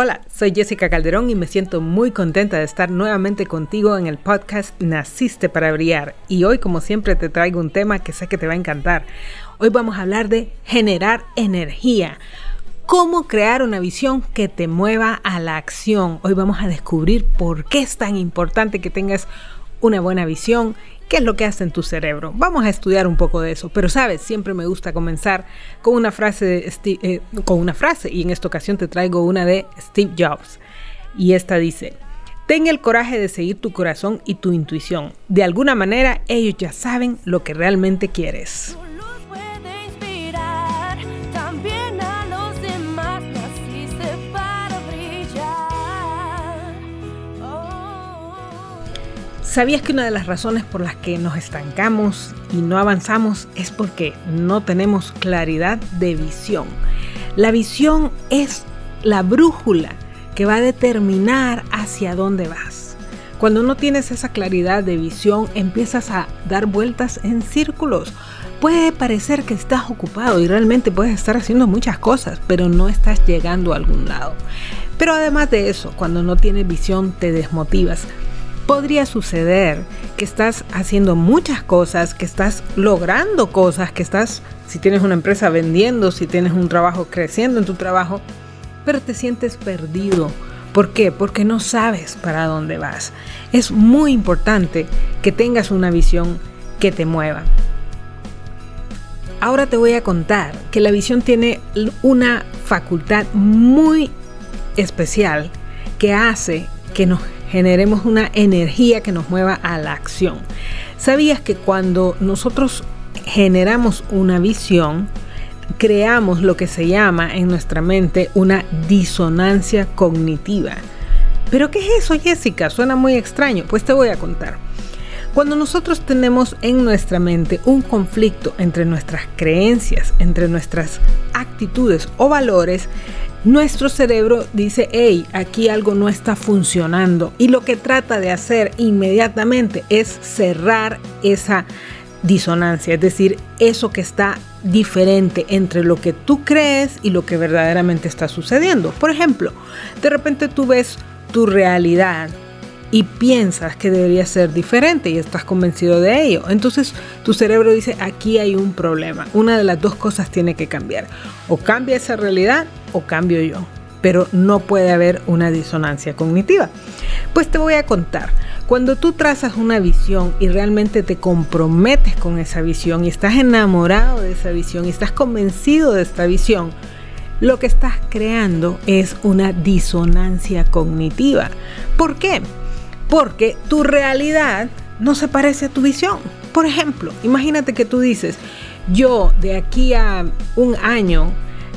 Hola, soy Jessica Calderón y me siento muy contenta de estar nuevamente contigo en el podcast Naciste para Brillar. Y hoy, como siempre, te traigo un tema que sé que te va a encantar. Hoy vamos a hablar de generar energía. Cómo crear una visión que te mueva a la acción. Hoy vamos a descubrir por qué es tan importante que tengas una buena visión ¿Qué es lo que hace en tu cerebro? Vamos a estudiar un poco de eso, pero sabes, siempre me gusta comenzar con una frase, eh, con una frase y en esta ocasión te traigo una de Steve Jobs y esta dice, ten el coraje de seguir tu corazón y tu intuición. De alguna manera ellos ya saben lo que realmente quieres. ¿Sabías que una de las razones por las que nos estancamos y no avanzamos es porque no tenemos claridad de visión? La visión es la brújula que va a determinar hacia dónde vas. Cuando no tienes esa claridad de visión, empiezas a dar vueltas en círculos. Puede parecer que estás ocupado y realmente puedes estar haciendo muchas cosas, pero no estás llegando a algún lado. Pero además de eso, cuando no tienes visión, te desmotivas podría suceder que estás haciendo muchas cosas, que estás logrando cosas, que estás, si tienes una empresa vendiendo, si tienes un trabajo creciendo en tu trabajo, pero te sientes perdido. ¿Por qué? Porque no sabes para dónde vas. Es muy importante que tengas una visión que te mueva. Ahora te voy a contar que la visión tiene una facultad muy especial que hace que nos generemos una energía que nos mueva a la acción. ¿Sabías que cuando nosotros generamos una visión, creamos lo que se llama en nuestra mente una disonancia cognitiva? ¿Pero qué es eso, Jessica? Suena muy extraño. Pues te voy a contar. Cuando nosotros tenemos en nuestra mente un conflicto entre nuestras creencias, entre nuestras actitudes o valores, nuestro cerebro dice, hey, aquí algo no está funcionando. Y lo que trata de hacer inmediatamente es cerrar esa disonancia, es decir, eso que está diferente entre lo que tú crees y lo que verdaderamente está sucediendo. Por ejemplo, de repente tú ves tu realidad y piensas que debería ser diferente y estás convencido de ello. Entonces tu cerebro dice, aquí hay un problema. Una de las dos cosas tiene que cambiar. O cambia esa realidad o cambio yo. Pero no puede haber una disonancia cognitiva. Pues te voy a contar. Cuando tú trazas una visión y realmente te comprometes con esa visión y estás enamorado de esa visión y estás convencido de esta visión, lo que estás creando es una disonancia cognitiva. ¿Por qué? Porque tu realidad no se parece a tu visión. Por ejemplo, imagínate que tú dices, yo de aquí a un año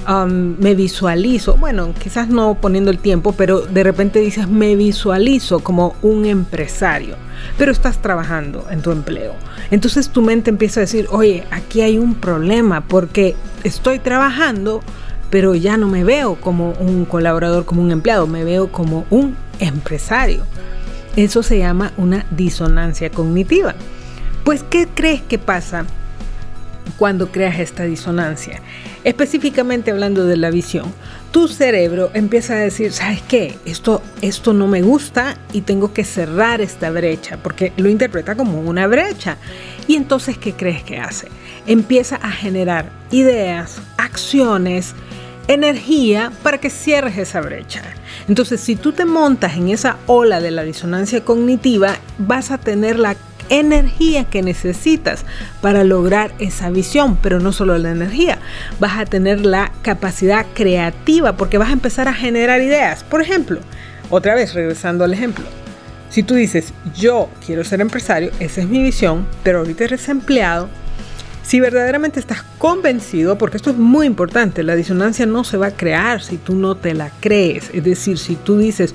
um, me visualizo, bueno, quizás no poniendo el tiempo, pero de repente dices, me visualizo como un empresario, pero estás trabajando en tu empleo. Entonces tu mente empieza a decir, oye, aquí hay un problema porque estoy trabajando, pero ya no me veo como un colaborador, como un empleado, me veo como un empresario. Eso se llama una disonancia cognitiva. Pues, ¿qué crees que pasa cuando creas esta disonancia? Específicamente hablando de la visión, tu cerebro empieza a decir, ¿sabes qué? Esto, esto no me gusta y tengo que cerrar esta brecha, porque lo interpreta como una brecha. Y entonces, ¿qué crees que hace? Empieza a generar ideas, acciones, energía para que cierres esa brecha. Entonces, si tú te montas en esa ola de la disonancia cognitiva, vas a tener la energía que necesitas para lograr esa visión, pero no solo la energía, vas a tener la capacidad creativa porque vas a empezar a generar ideas. Por ejemplo, otra vez regresando al ejemplo, si tú dices, yo quiero ser empresario, esa es mi visión, pero ahorita eres empleado, si verdaderamente estás convencido, porque esto es muy importante, la disonancia no se va a crear si tú no te la crees. Es decir, si tú dices,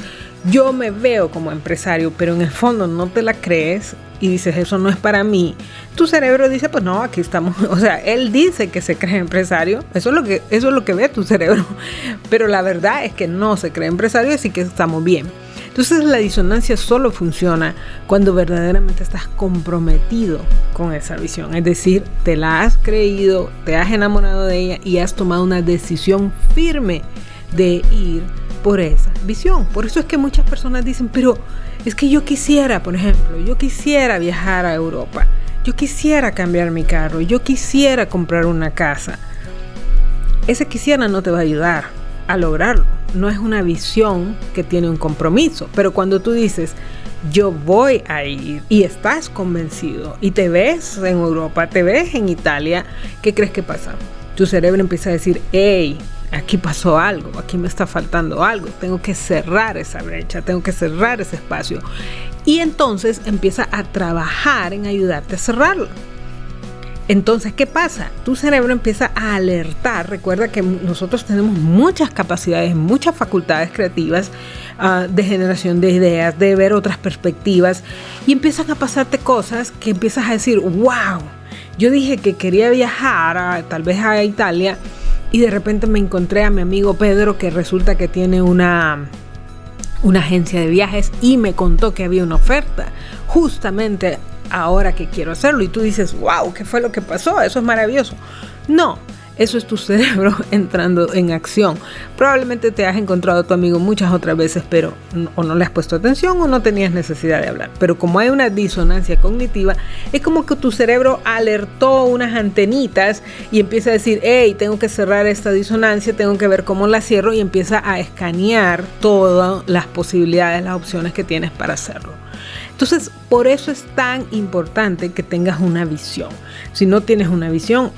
yo me veo como empresario, pero en el fondo no te la crees y dices, eso no es para mí, tu cerebro dice, pues no, aquí estamos. O sea, él dice que se cree empresario, eso es lo que, eso es lo que ve tu cerebro, pero la verdad es que no se cree empresario, así que estamos bien. Entonces la disonancia solo funciona cuando verdaderamente estás comprometido con esa visión. Es decir, te la has creído, te has enamorado de ella y has tomado una decisión firme de ir por esa visión. Por eso es que muchas personas dicen, pero es que yo quisiera, por ejemplo, yo quisiera viajar a Europa, yo quisiera cambiar mi carro, yo quisiera comprar una casa. Ese quisiera no te va a ayudar a lograrlo. No es una visión que tiene un compromiso. Pero cuando tú dices, yo voy a ir y estás convencido y te ves en Europa, te ves en Italia, ¿qué crees que pasa? Tu cerebro empieza a decir, hey, aquí pasó algo, aquí me está faltando algo, tengo que cerrar esa brecha, tengo que cerrar ese espacio. Y entonces empieza a trabajar en ayudarte a cerrarlo. Entonces, ¿qué pasa? Tu cerebro empieza a alertar. Recuerda que nosotros tenemos muchas capacidades, muchas facultades creativas uh, de generación de ideas, de ver otras perspectivas. Y empiezan a pasarte cosas que empiezas a decir, wow, yo dije que quería viajar a, tal vez a Italia y de repente me encontré a mi amigo Pedro que resulta que tiene una, una agencia de viajes y me contó que había una oferta justamente ahora que quiero hacerlo. Y tú dices, wow, ¿qué fue lo que pasó? Eso es maravilloso. No, eso es tu cerebro entrando en acción. Probablemente te has encontrado a tu amigo muchas otras veces, pero o no le has puesto atención o no tenías necesidad de hablar. Pero como hay una disonancia cognitiva, es como que tu cerebro alertó unas antenitas y empieza a decir, hey, tengo que cerrar esta disonancia, tengo que ver cómo la cierro y empieza a escanear todas las posibilidades, las opciones que tienes para hacerlo. Entonces, por eso es tan importante que tengas una visión. Si no tienes una visión,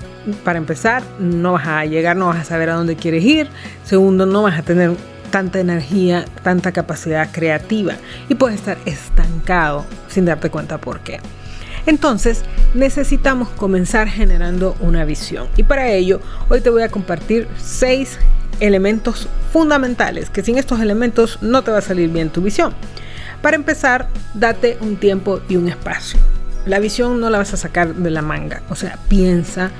para empezar, no vas a llegar, no vas a saber a dónde quieres ir. Segundo, no vas a tener tanta energía, tanta capacidad creativa y puedes estar estancado sin darte cuenta por qué. Entonces, necesitamos comenzar generando una visión. Y para ello, hoy te voy a compartir seis elementos fundamentales, que sin estos elementos no te va a salir bien tu visión. Para empezar, date un tiempo y un espacio. La visión no la vas a sacar de la manga, o sea, piensa,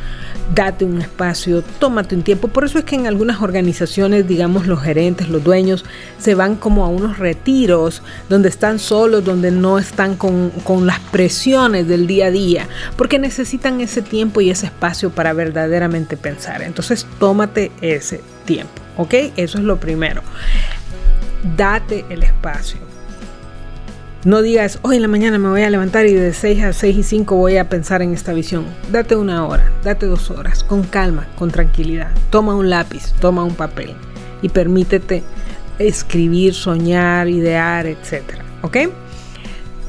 date un espacio, tómate un tiempo. Por eso es que en algunas organizaciones, digamos los gerentes, los dueños, se van como a unos retiros donde están solos, donde no están con, con las presiones del día a día, porque necesitan ese tiempo y ese espacio para verdaderamente pensar. Entonces, tómate ese tiempo, ¿ok? Eso es lo primero. Date el espacio. No digas, hoy en la mañana me voy a levantar y de 6 a 6 y 5 voy a pensar en esta visión. Date una hora, date dos horas, con calma, con tranquilidad. Toma un lápiz, toma un papel y permítete escribir, soñar, idear, etc. ¿Ok?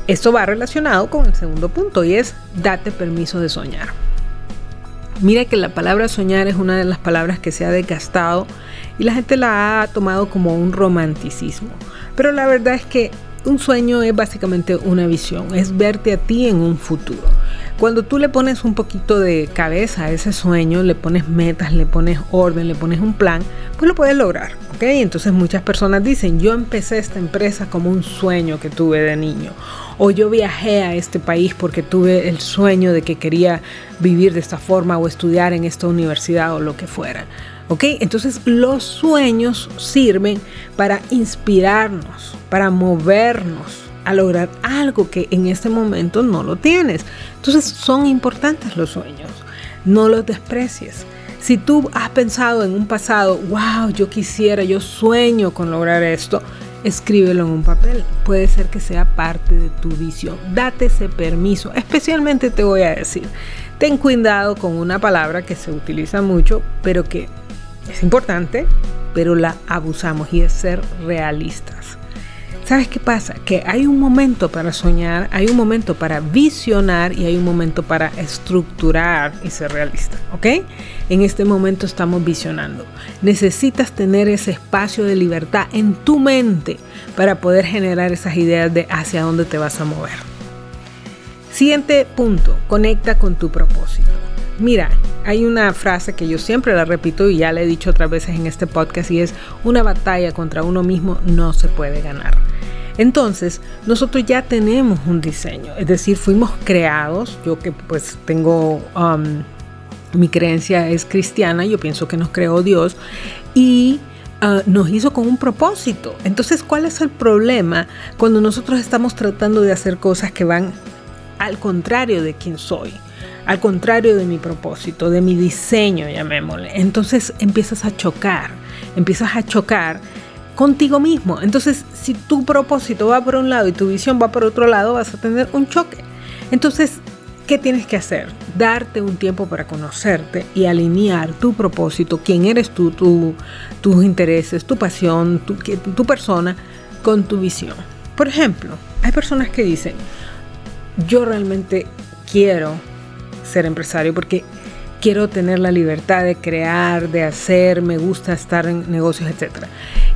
Esto va relacionado con el segundo punto y es date permiso de soñar. Mira que la palabra soñar es una de las palabras que se ha desgastado y la gente la ha tomado como un romanticismo. Pero la verdad es que un sueño es básicamente una visión, es verte a ti en un futuro. Cuando tú le pones un poquito de cabeza a ese sueño, le pones metas, le pones orden, le pones un plan, pues lo puedes lograr, ¿ok? Entonces muchas personas dicen, yo empecé esta empresa como un sueño que tuve de niño, o yo viajé a este país porque tuve el sueño de que quería vivir de esta forma o estudiar en esta universidad o lo que fuera. ¿Ok? Entonces los sueños sirven para inspirarnos, para movernos a lograr algo que en este momento no lo tienes. Entonces son importantes los sueños, no los desprecies. Si tú has pensado en un pasado, wow, yo quisiera, yo sueño con lograr esto, escríbelo en un papel. Puede ser que sea parte de tu visión. Date ese permiso. Especialmente te voy a decir, ten cuidado con una palabra que se utiliza mucho, pero que es importante, pero la abusamos y es ser realistas. ¿Sabes qué pasa? Que hay un momento para soñar, hay un momento para visionar y hay un momento para estructurar y ser realista, ¿ok? En este momento estamos visionando. Necesitas tener ese espacio de libertad en tu mente para poder generar esas ideas de hacia dónde te vas a mover. Siguiente punto, conecta con tu propósito. Mira, hay una frase que yo siempre la repito y ya la he dicho otras veces en este podcast y es una batalla contra uno mismo no se puede ganar. Entonces, nosotros ya tenemos un diseño, es decir, fuimos creados, yo que pues tengo, um, mi creencia es cristiana, yo pienso que nos creó Dios y uh, nos hizo con un propósito. Entonces, ¿cuál es el problema cuando nosotros estamos tratando de hacer cosas que van al contrario de quien soy? Al contrario de mi propósito, de mi diseño, llamémosle. Entonces empiezas a chocar, empiezas a chocar contigo mismo. Entonces, si tu propósito va por un lado y tu visión va por otro lado, vas a tener un choque. Entonces, ¿qué tienes que hacer? Darte un tiempo para conocerte y alinear tu propósito, quién eres tú, tus intereses, tu pasión, tu, persona, con tu visión. Por ejemplo, hay personas que dicen, yo realmente quiero ser empresario porque quiero tener la libertad de crear, de hacer, me gusta estar en negocios, etc.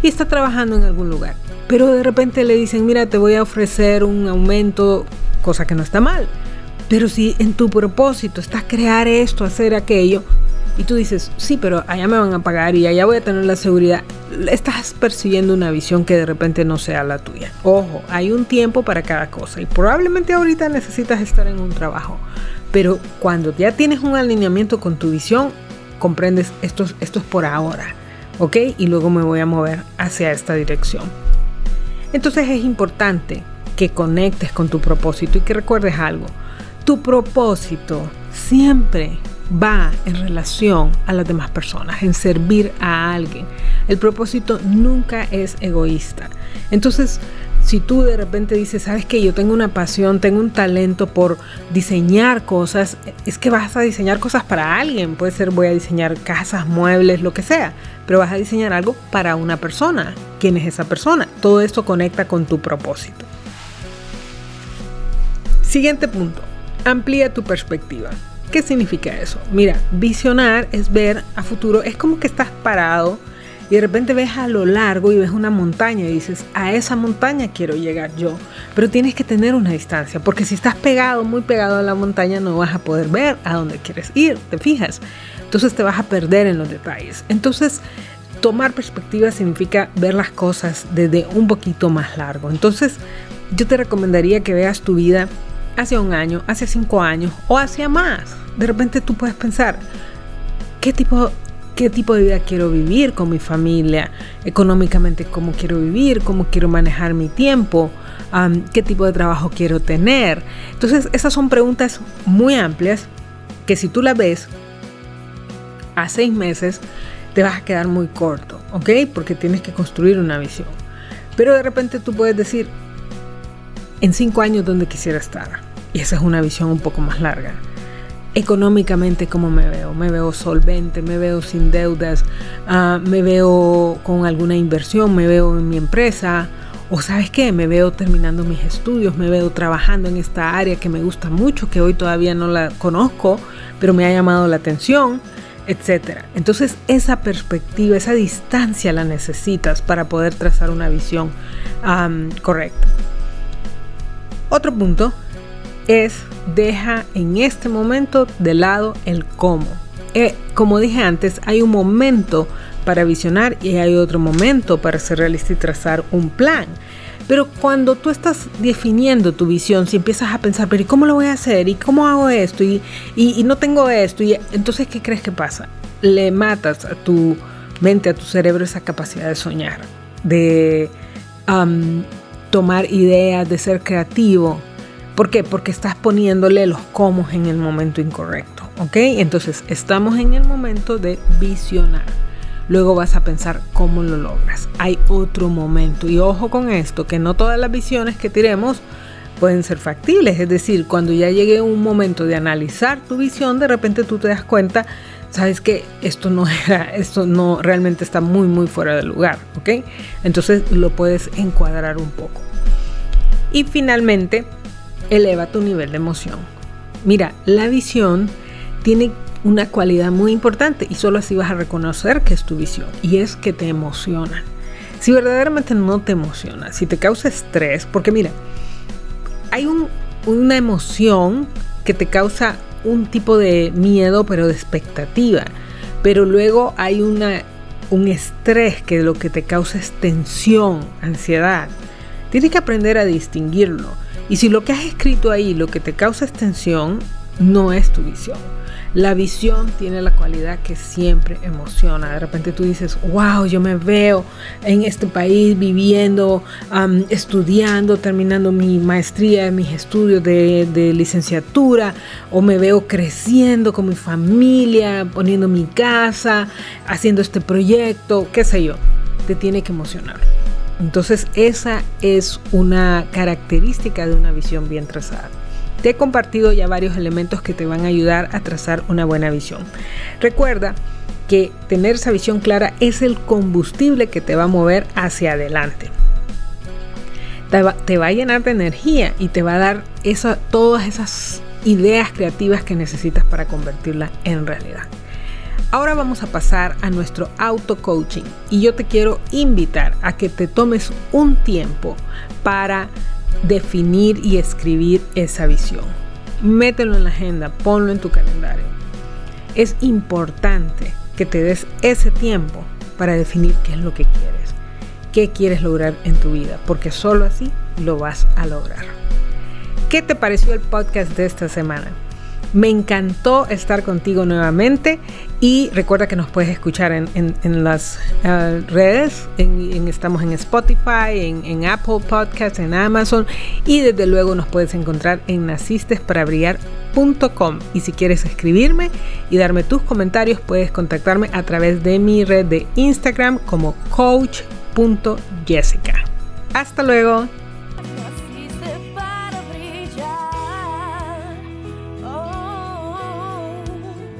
Y está trabajando en algún lugar. Pero de repente le dicen, mira, te voy a ofrecer un aumento, cosa que no está mal. Pero si en tu propósito está crear esto, hacer aquello, y tú dices, sí, pero allá me van a pagar y allá voy a tener la seguridad, estás persiguiendo una visión que de repente no sea la tuya. Ojo, hay un tiempo para cada cosa y probablemente ahorita necesitas estar en un trabajo, pero cuando ya tienes un alineamiento con tu visión, comprendes esto, esto es por ahora, ¿ok? Y luego me voy a mover hacia esta dirección. Entonces es importante que conectes con tu propósito y que recuerdes algo. Tu propósito siempre va en relación a las demás personas, en servir a alguien. El propósito nunca es egoísta. Entonces, si tú de repente dices, sabes que yo tengo una pasión, tengo un talento por diseñar cosas, es que vas a diseñar cosas para alguien. Puede ser, voy a diseñar casas, muebles, lo que sea, pero vas a diseñar algo para una persona. ¿Quién es esa persona? Todo esto conecta con tu propósito. Siguiente punto, amplía tu perspectiva. ¿Qué significa eso? Mira, visionar es ver a futuro, es como que estás parado y de repente ves a lo largo y ves una montaña y dices, a esa montaña quiero llegar yo. Pero tienes que tener una distancia, porque si estás pegado, muy pegado a la montaña, no vas a poder ver a dónde quieres ir, ¿te fijas? Entonces te vas a perder en los detalles. Entonces, tomar perspectiva significa ver las cosas desde un poquito más largo. Entonces, yo te recomendaría que veas tu vida hacia un año, hacia cinco años o hacia más de repente tú puedes pensar, ¿qué tipo, qué tipo de vida quiero vivir con mi familia? Económicamente, ¿cómo quiero vivir? ¿Cómo quiero manejar mi tiempo? ¿Qué tipo de trabajo quiero tener? Entonces, esas son preguntas muy amplias que si tú las ves a seis meses, te vas a quedar muy corto, ¿ok? Porque tienes que construir una visión. Pero de repente tú puedes decir, en cinco años, ¿dónde quisiera estar? Y esa es una visión un poco más larga económicamente cómo me veo. Me veo solvente, me veo sin deudas, ah, me veo con alguna inversión, me veo en mi empresa. O sabes qué, me veo terminando mis estudios, me veo trabajando en esta área que me gusta mucho, que hoy todavía no la conozco, pero me ha llamado la atención, etc. Entonces esa perspectiva, esa distancia la necesitas para poder trazar una visión correcta. Otro punto es deja en este momento de lado el cómo. Eh, como dije antes, hay un momento para visionar y hay otro momento para ser realista y trazar un plan. Pero cuando tú estás definiendo tu visión, si empiezas a pensar, pero ¿y cómo lo voy a hacer? ¿Y cómo hago esto? ¿Y, no tengo esto? Y entonces, ¿qué crees que pasa? Le matas a tu mente, a tu cerebro esa capacidad de soñar, de tomar ideas, de ser creativo, ¿Por qué? Porque estás poniéndole los cómo en el momento incorrecto, ¿ok? Entonces estamos en el momento de visionar. Luego vas a pensar cómo lo logras. Hay otro momento. Y ojo con esto, que no todas las visiones que tiremos pueden ser factibles. Es decir, cuando ya llegue un momento de analizar tu visión, de repente tú te das cuenta, sabes que esto no era, esto no realmente está muy, muy fuera de lugar, ¿ok? Entonces lo puedes encuadrar un poco. Y finalmente, eleva tu nivel de emoción. Mira, la visión tiene una cualidad muy importante y solo así vas a reconocer que es tu visión y es que te emociona. Si verdaderamente no te emociona, si te causa estrés, porque mira, hay una emoción que te causa un tipo de miedo pero de expectativa, pero luego hay una, un estrés que lo que te causa es tensión, ansiedad. Tienes que aprender a distinguirlo. Y si lo que has escrito ahí, lo que te causa extensión, no es tu visión. La visión tiene la cualidad que siempre emociona. De repente tú dices, wow, yo me veo en este país viviendo, estudiando, terminando mi maestría, mis estudios de, de, licenciatura, o me veo creciendo con mi familia, poniendo mi casa, haciendo este proyecto, qué sé yo. Te tiene que emocionar. Entonces esa es una característica de una visión bien trazada. Te he compartido ya varios elementos que te van a ayudar a trazar una buena visión. Recuerda que tener esa visión clara es el combustible que te va a mover hacia adelante. Te va, a llenar de energía y te va a dar todas esas ideas creativas que necesitas para convertirla en realidad. Ahora vamos a pasar a nuestro auto coaching y yo te quiero invitar a que te tomes un tiempo para definir y escribir esa visión. Mételo en la agenda, ponlo en tu calendario. Es importante que te des ese tiempo para definir qué es lo que quieres, qué quieres lograr en tu vida, porque solo así lo vas a lograr. ¿Qué te pareció el podcast de esta semana? Me encantó estar contigo nuevamente y recuerda que nos puedes escuchar en, las uh, redes, estamos en Spotify, en, Apple Podcasts, en Amazon y desde luego nos puedes encontrar en nacistesparabrillar.com y si quieres escribirme y darme tus comentarios puedes contactarme a través de mi red de Instagram como coach.jessica. Hasta luego.